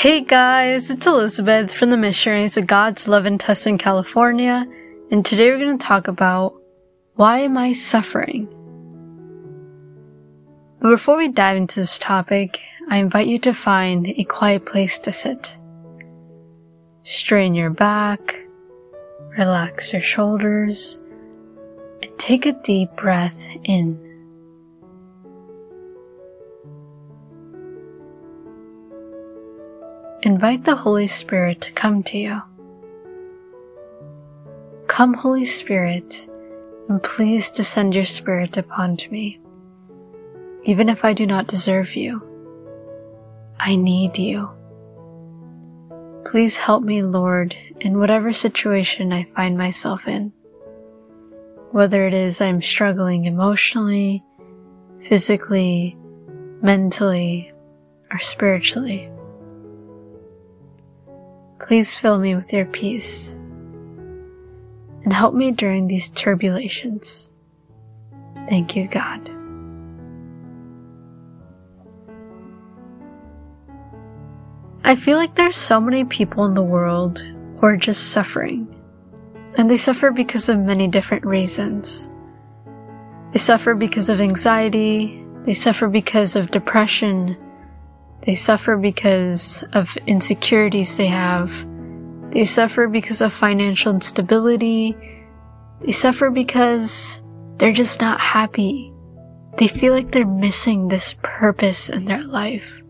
Hey guys, it's Elizabeth from the Missionaries of God's Love in Tustin, California, and today we're going to talk about why am I suffering? But before we dive into this topic, I invite you to find a quiet place to sit. Strain your back, relax your shoulders, and take a deep breath in. Invite the Holy Spirit to come to you. Come, Holy Spirit, and please descend your Spirit upon me. Even if I do not deserve you, I need you. Please help me, Lord, in whatever situation I find myself in. Whether it is I'm struggling emotionally, physically, mentally, or spiritually. Please fill me with your peace and help me during these turbulations. Thank you, God. I feel like there's so many people in the world who are just suffering. And they suffer because of many different reasons. They suffer because of anxiety. They suffer because of depression. They suffer because of insecurities they have. They suffer because of financial instability. They suffer because they're just not happy. They feel like they're missing this purpose in their life.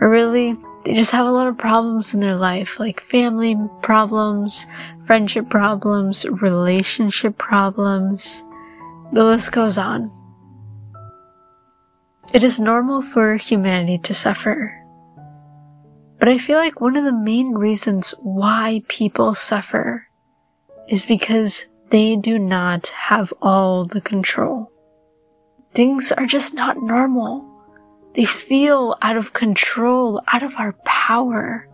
Or really, they just have a lot of problems in their life, like family problems, friendship problems, relationship problems. The list goes on. It is normal for humanity to suffer. But I feel like one of the main reasons why people suffer is because they do not have all the control. Things are just not normal. They feel out of control, out of our power.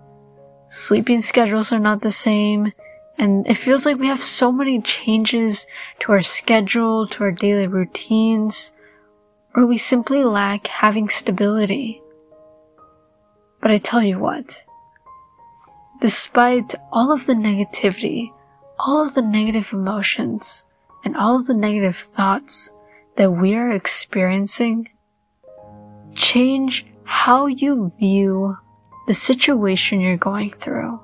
Sleeping schedules are not the same, and it feels like we have so many changes to our schedule, to our daily routines or we simply lack having stability. But I tell you what, despite all of the negativity, all of the negative emotions, and all of the negative thoughts that we are experiencing, change how you view the situation you're going through.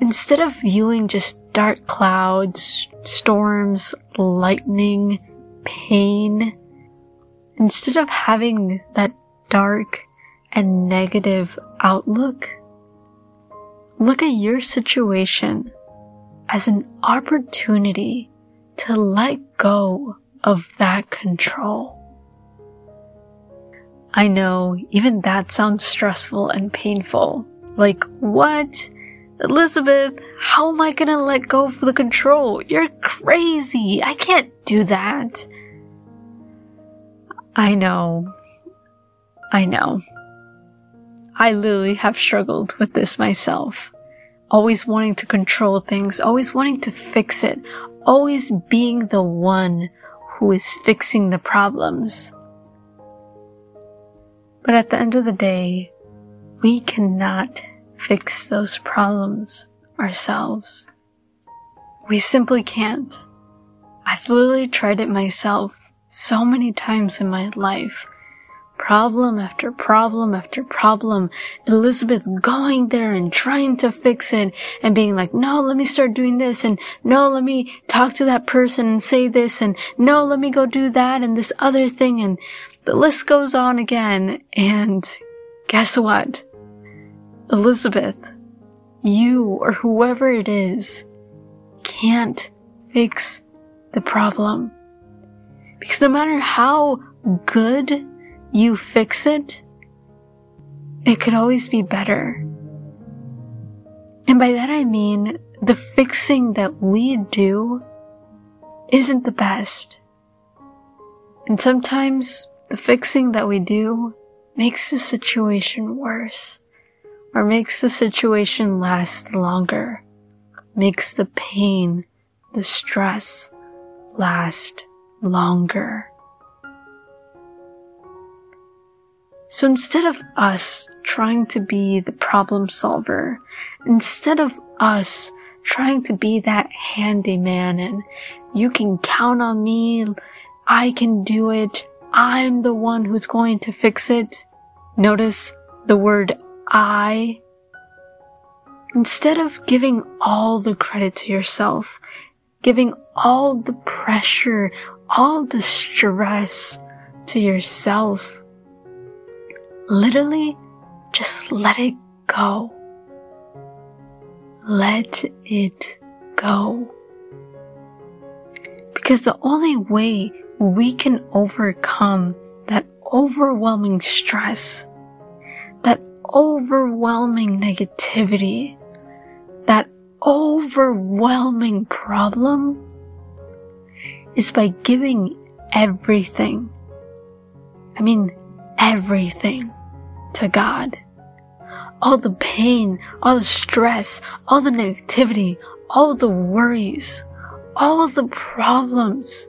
Instead of viewing just dark clouds, storms, lightning, pain, instead of having that dark and negative outlook, look at your situation as an opportunity to let go of that control. I know even that sounds stressful and painful. Like, what? Elizabeth, how am I gonna let go of the control? You're crazy. I can't do that. I know. I know. I literally have struggled with this myself. Always wanting to control things, always wanting to fix it, always being the one who is fixing the problems. But at the end of the day, we cannot fix those problems ourselves. We simply can't. I've literally tried it myself so many times in my life. Problem after problem after problem. Elizabeth going there and trying to fix it and being like, no, let me start doing this and no, let me talk to that person and say this and no, let me go do that and this other thing and the list goes on again. And guess what? Elizabeth, you or whoever it is can't fix the problem. Because no matter how good you fix it, it could always be better. And by that I mean the fixing that we do isn't the best. And sometimes the fixing that we do makes the situation worse or makes the situation last longer, makes the pain, the stress last longer. So instead of us trying to be the problem solver, instead of us trying to be that handyman and you can count on me, I can do it, I'm the one who's going to fix it. Notice the word I. Instead of giving all the credit to yourself, giving all the pressure, all the stress to yourself, literally just let it go. Let it go. Because the only way we can overcome that overwhelming stress, that overwhelming negativity, that overwhelming problem is by giving everything. I mean, everything to God. All the pain, all the stress, all the negativity, all the worries, all the problems.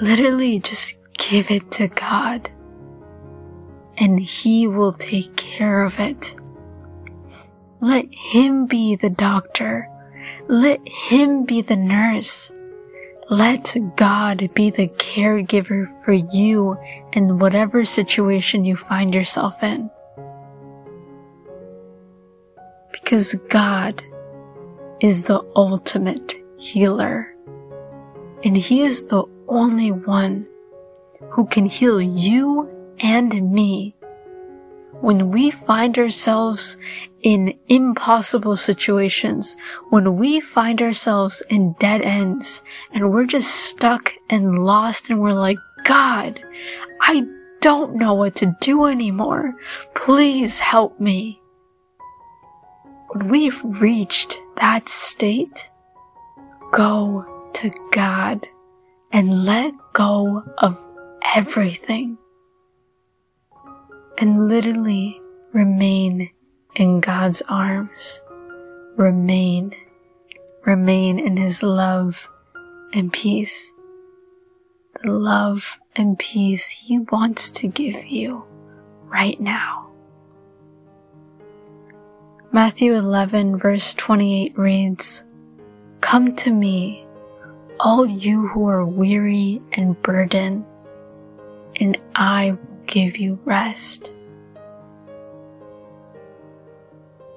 Literally just give it to God and He will take care of it. Let Him be the doctor. Let Him be the nurse. Let God be the caregiver for you in whatever situation you find yourself in. Because God is the ultimate healer. And He is the only one who can heal you and me when we find ourselves in impossible situations, when we find ourselves in dead ends and we're just stuck and lost and we're like, God, I don't know what to do anymore. Please help me. When we've reached that state, go to God and let go of everything and literally remain in God's arms. Remain, remain in His love and peace. The love and peace He wants to give you right now. Matthew 11 verse 28 reads, Come to me, all you who are weary and burdened, and I give you rest.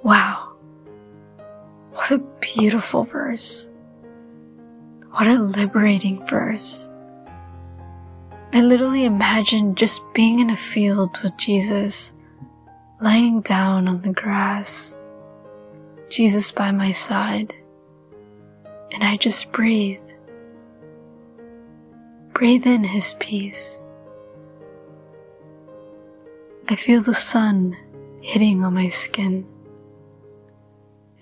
Wow. What a beautiful verse. What a liberating verse. I literally imagine just being in a field with Jesus, laying down on the grass, Jesus by my side, and I just breathe. Breathe in His peace. I feel the sun hitting on my skin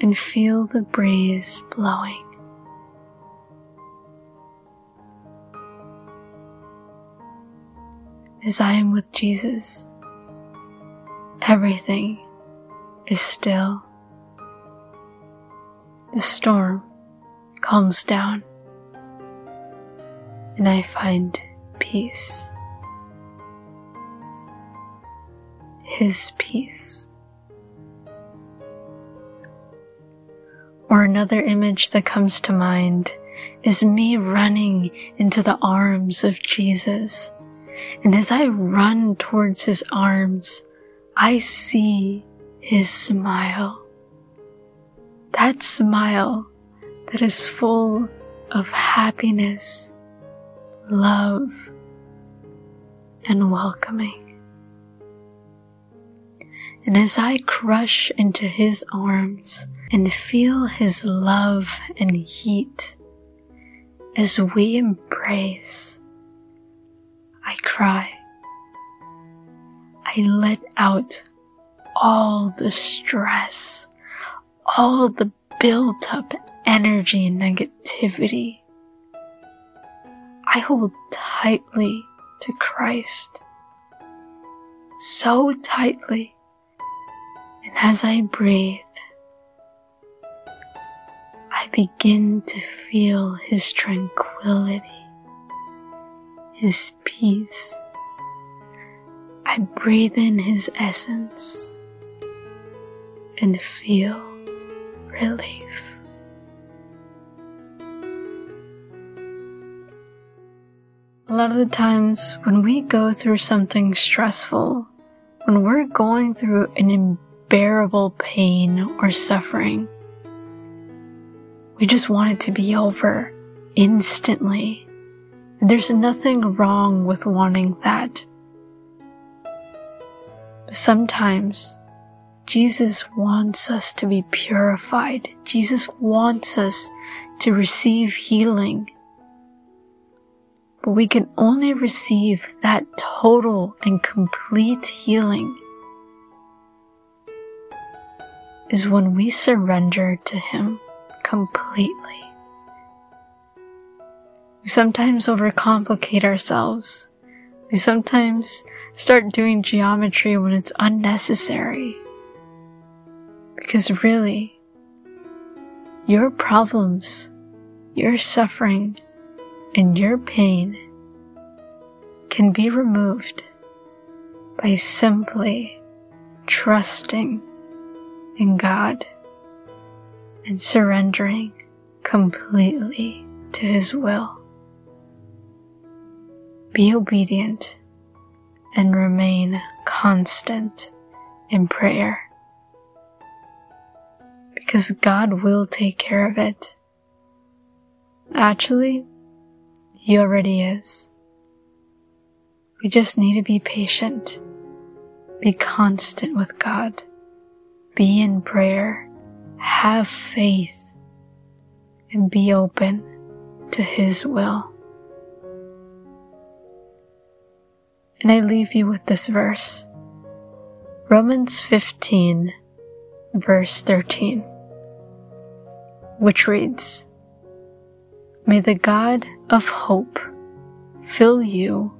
and feel the breeze blowing. As I am with Jesus, everything is still. The storm calms down and I find peace. His peace. Or another image that comes to mind is me running into the arms of Jesus. And as I run towards his arms, I see his smile. That smile that is full of happiness love, and welcoming. And as I crush into his arms and feel his love and heat, as we embrace, I cry. I let out all the stress, all the built up energy and negativity I hold tightly to Christ. So tightly. And as I breathe, I begin to feel His tranquility, His peace. I breathe in His essence and feel relief. A lot of the times when we go through something stressful, when we're going through an unbearable pain or suffering, we just want it to be over instantly. There's nothing wrong with wanting that. But sometimes Jesus wants us to be purified. Jesus wants us to receive healing. But we can only receive that total and complete healing is when we surrender to Him completely. We sometimes overcomplicate ourselves. We sometimes start doing geometry when it's unnecessary. Because really, your problems, your suffering, and your pain can be removed by simply trusting in God and surrendering completely to His will. Be obedient and remain constant in prayer because God will take care of it. Actually, He already is. We just need to be patient, be constant with God, be in prayer, have faith, and be open to His will. And I leave you with this verse Romans 15, verse 13 which reads, May the God of hope fill you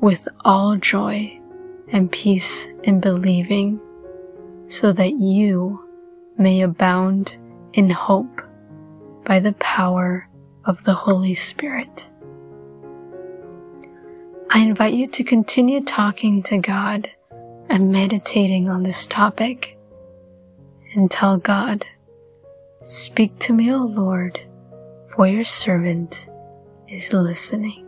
with all joy and peace in believing, so that you may abound in hope by the power of the Holy Spirit. I invite you to continue talking to God and meditating on this topic and tell God Speak to me, O Lord, for your servant is listening.